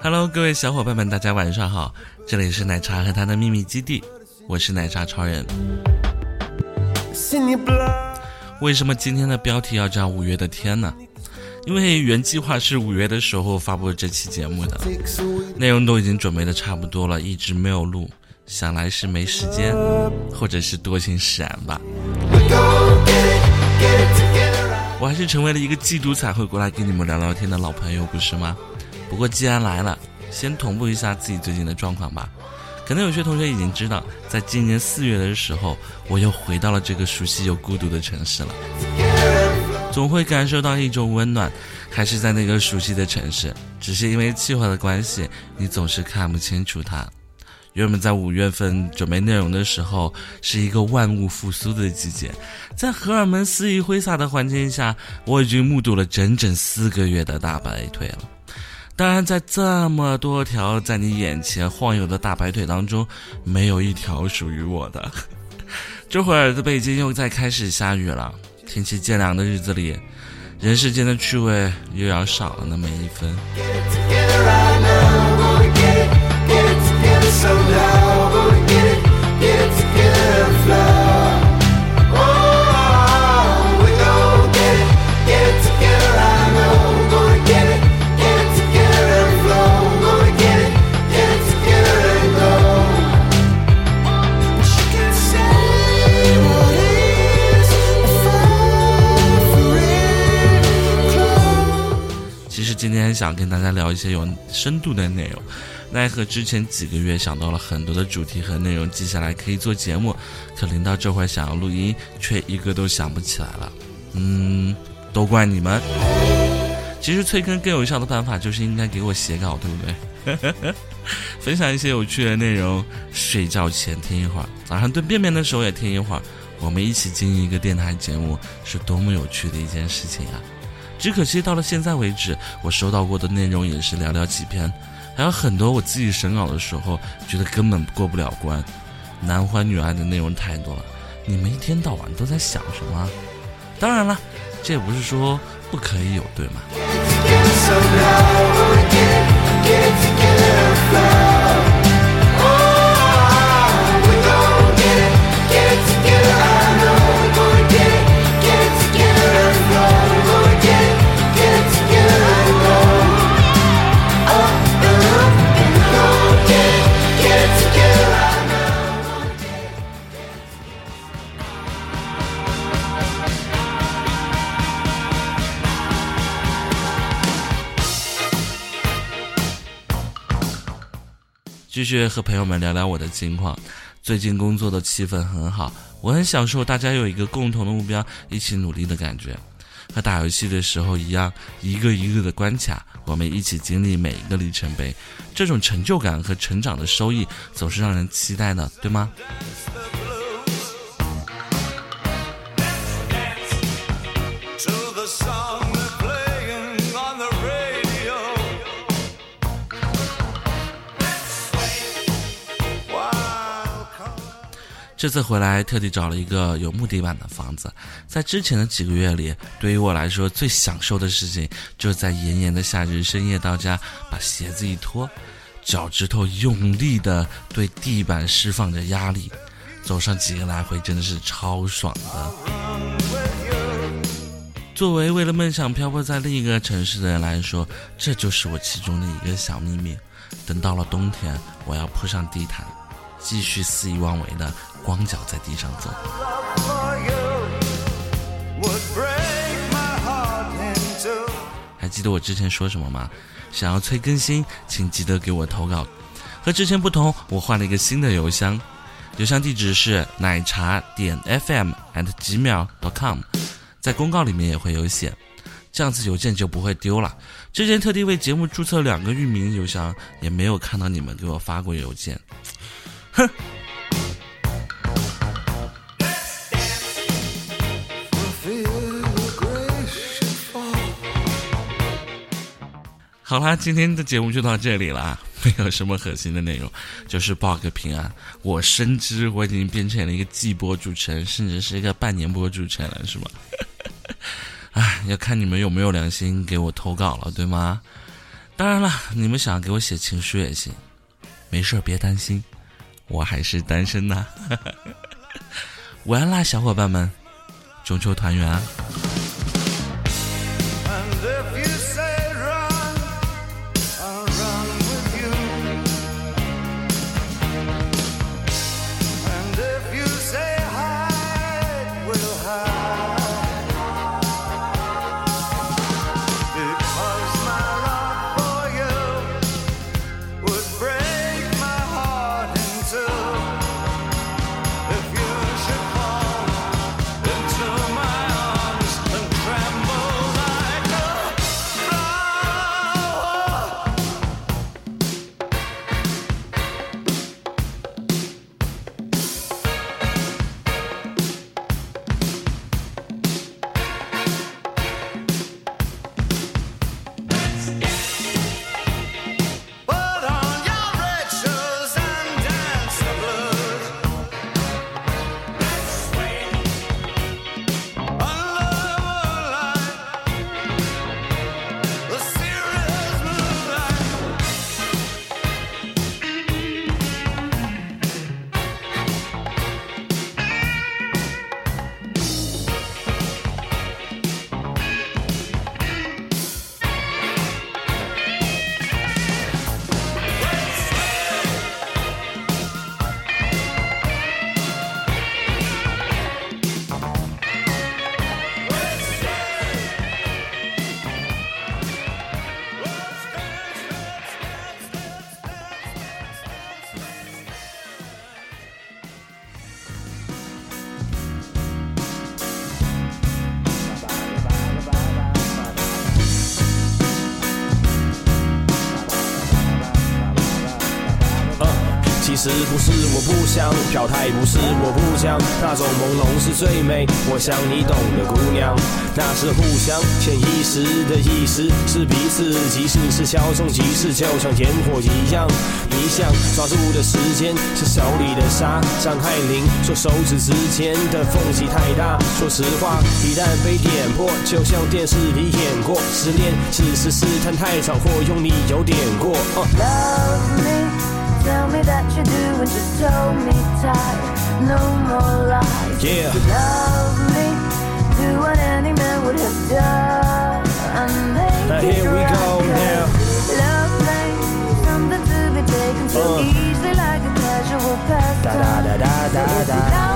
Hello，各位小伙伴们，大家晚上好，这里是奶茶和他的秘密基地，我是奶茶超人。为什么今天的标题要叫五月的天呢？因为原计划是五月的时候发布这期节目的，内容都已经准备的差不多了，一直没有录，想来是没时间，或者是多情使然吧。我还是成为了一个季度才会过来跟你们聊聊天的老朋友，不是吗？不过既然来了，先同步一下自己最近的状况吧。可能有些同学已经知道，在今年四月的时候，我又回到了这个熟悉又孤独的城市了。总会感受到一种温暖，还是在那个熟悉的城市，只是因为气候的关系，你总是看不清楚它。原本在五月份准备内容的时候，是一个万物复苏的季节，在荷尔蒙肆意挥洒的环境下，我已经目睹了整整四个月的大白腿了。当然，在这么多条在你眼前晃悠的大白腿当中，没有一条属于我的。这会儿的北京又在开始下雨了。天气渐凉的日子里，人世间的趣味又要少了那么一分。想跟大家聊一些有深度的内容，奈何之前几个月想到了很多的主题和内容，记下来可以做节目，可临到这会想要录音，却一个都想不起来了。嗯，都怪你们。其实催更更有效的办法就是应该给我写稿，对不对？分享一些有趣的内容，睡觉前听一会儿，早上炖便便的时候也听一会儿，我们一起经营一个电台节目，是多么有趣的一件事情啊！只可惜到了现在为止，我收到过的内容也是寥寥几篇，还有很多我自己审稿的时候觉得根本过不了关。男欢女爱的内容太多了，你们一天到晚都在想什么？当然了，这也不是说不可以有，对吗？继续和朋友们聊聊我的近况。最近工作的气氛很好，我很享受大家有一个共同的目标，一起努力的感觉。和打游戏的时候一样，一个一个的关卡，我们一起经历每一个里程碑，这种成就感和成长的收益总是让人期待的，对吗？这次回来特地找了一个有木地板的房子，在之前的几个月里，对于我来说最享受的事情，就是在炎炎的夏日深夜到家，把鞋子一脱，脚趾头用力的对地板释放着压力，走上几个来回，真的是超爽的。作为为了梦想漂泊在另一个城市的人来说，这就是我其中的一个小秘密。等到了冬天，我要铺上地毯，继续肆意妄为的。光脚在地上走。还记得我之前说什么吗？想要催更新，请记得给我投稿。和之前不同，我换了一个新的邮箱，邮箱地址是奶茶点 FM at gmail.com，在公告里面也会有写，这样子邮件就不会丢了。之前特地为节目注册两个域名邮箱，也没有看到你们给我发过邮件，哼。好啦，今天的节目就到这里啦。没有什么核心的内容，就是报个平安。我深知我已经变成了一个季播主持人，甚至是一个半年播主持人了，是吗？哎，要看你们有没有良心给我投稿了，对吗？当然了，你们想给我写情书也行，没事别担心。我还是单身呢。晚安啦，小伙伴们，中秋团圆啊！其实不是我不想表态？不是我不想，那种朦胧是最美。我想你懂的，姑娘，那是互相潜意识的意思，是彼此即使是稍纵即逝，就像烟火一样。你想抓住的时间是手里的沙。张爱玲说手指之间的缝隙太大。说实话，一旦被点破，就像电视里演过，失恋只是试探太早，或用力有点过。Love me。Tell me that you're doing, just hold me tight. No more lies. Yeah. If you love me, do what any man would have done. And now here we right, go now. Love ain't something to be taken so Uh. easily like a casual pastime. Da da da da da da.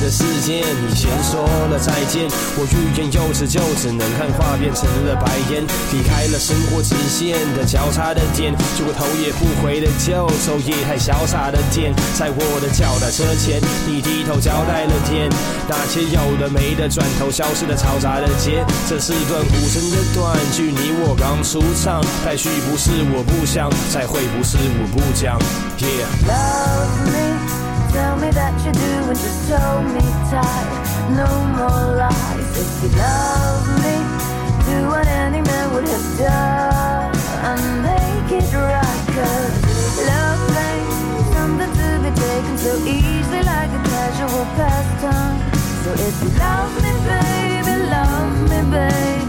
的世界，你先说了再见。我欲言又止，就只能看画变成了白烟。离开了生活直线的交叉的点，结果头也不回的就走，也太潇洒的点。在我的脚踏车前，你低头交代了点，那些有的没的，转头消失的嘈杂的街。这是段无声的短剧，你我刚出场，待续不是我不想，再会不是我不讲。Yeah。Love me, Tell me that you do and just hold me tight. No more lies. If you love me, do what any man would have done and make it right. Cause love ain't something to be taken so easily like a casual pastime. So if you love me, baby, love me, baby.